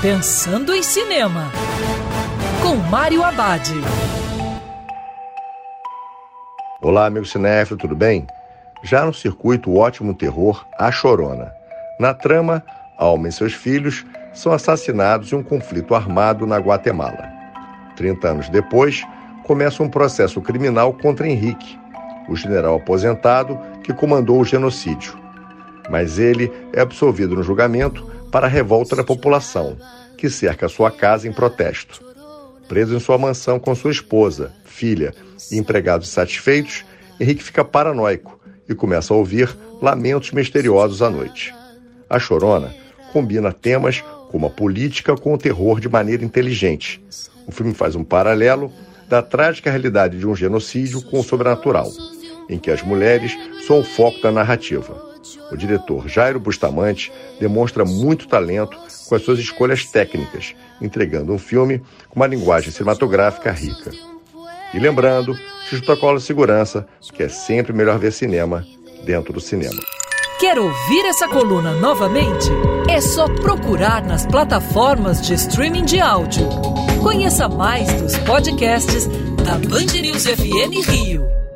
Pensando em Cinema, com Mário Abad. Olá, amigo cinéfilo, tudo bem? Já no circuito o ótimo terror A Chorona. Na trama, Alma e seus filhos são assassinados em um conflito armado na Guatemala. Trinta anos depois, começa um processo criminal contra Henrique, o general aposentado que comandou o genocídio. Mas ele é absolvido no julgamento para a revolta da população, que cerca sua casa em protesto. Preso em sua mansão com sua esposa, filha e empregados satisfeitos, Henrique fica paranoico e começa a ouvir lamentos misteriosos à noite. A Chorona combina temas como a política com o terror de maneira inteligente. O filme faz um paralelo da trágica realidade de um genocídio com o sobrenatural, em que as mulheres são o foco da narrativa. O diretor Jairo Bustamante demonstra muito talento com as suas escolhas técnicas, entregando um filme com uma linguagem cinematográfica rica. E lembrando, protocolo de segurança, que é sempre melhor ver cinema dentro do cinema. Quer ouvir essa coluna novamente? É só procurar nas plataformas de streaming de áudio. Conheça mais dos podcasts da Band News FM Rio.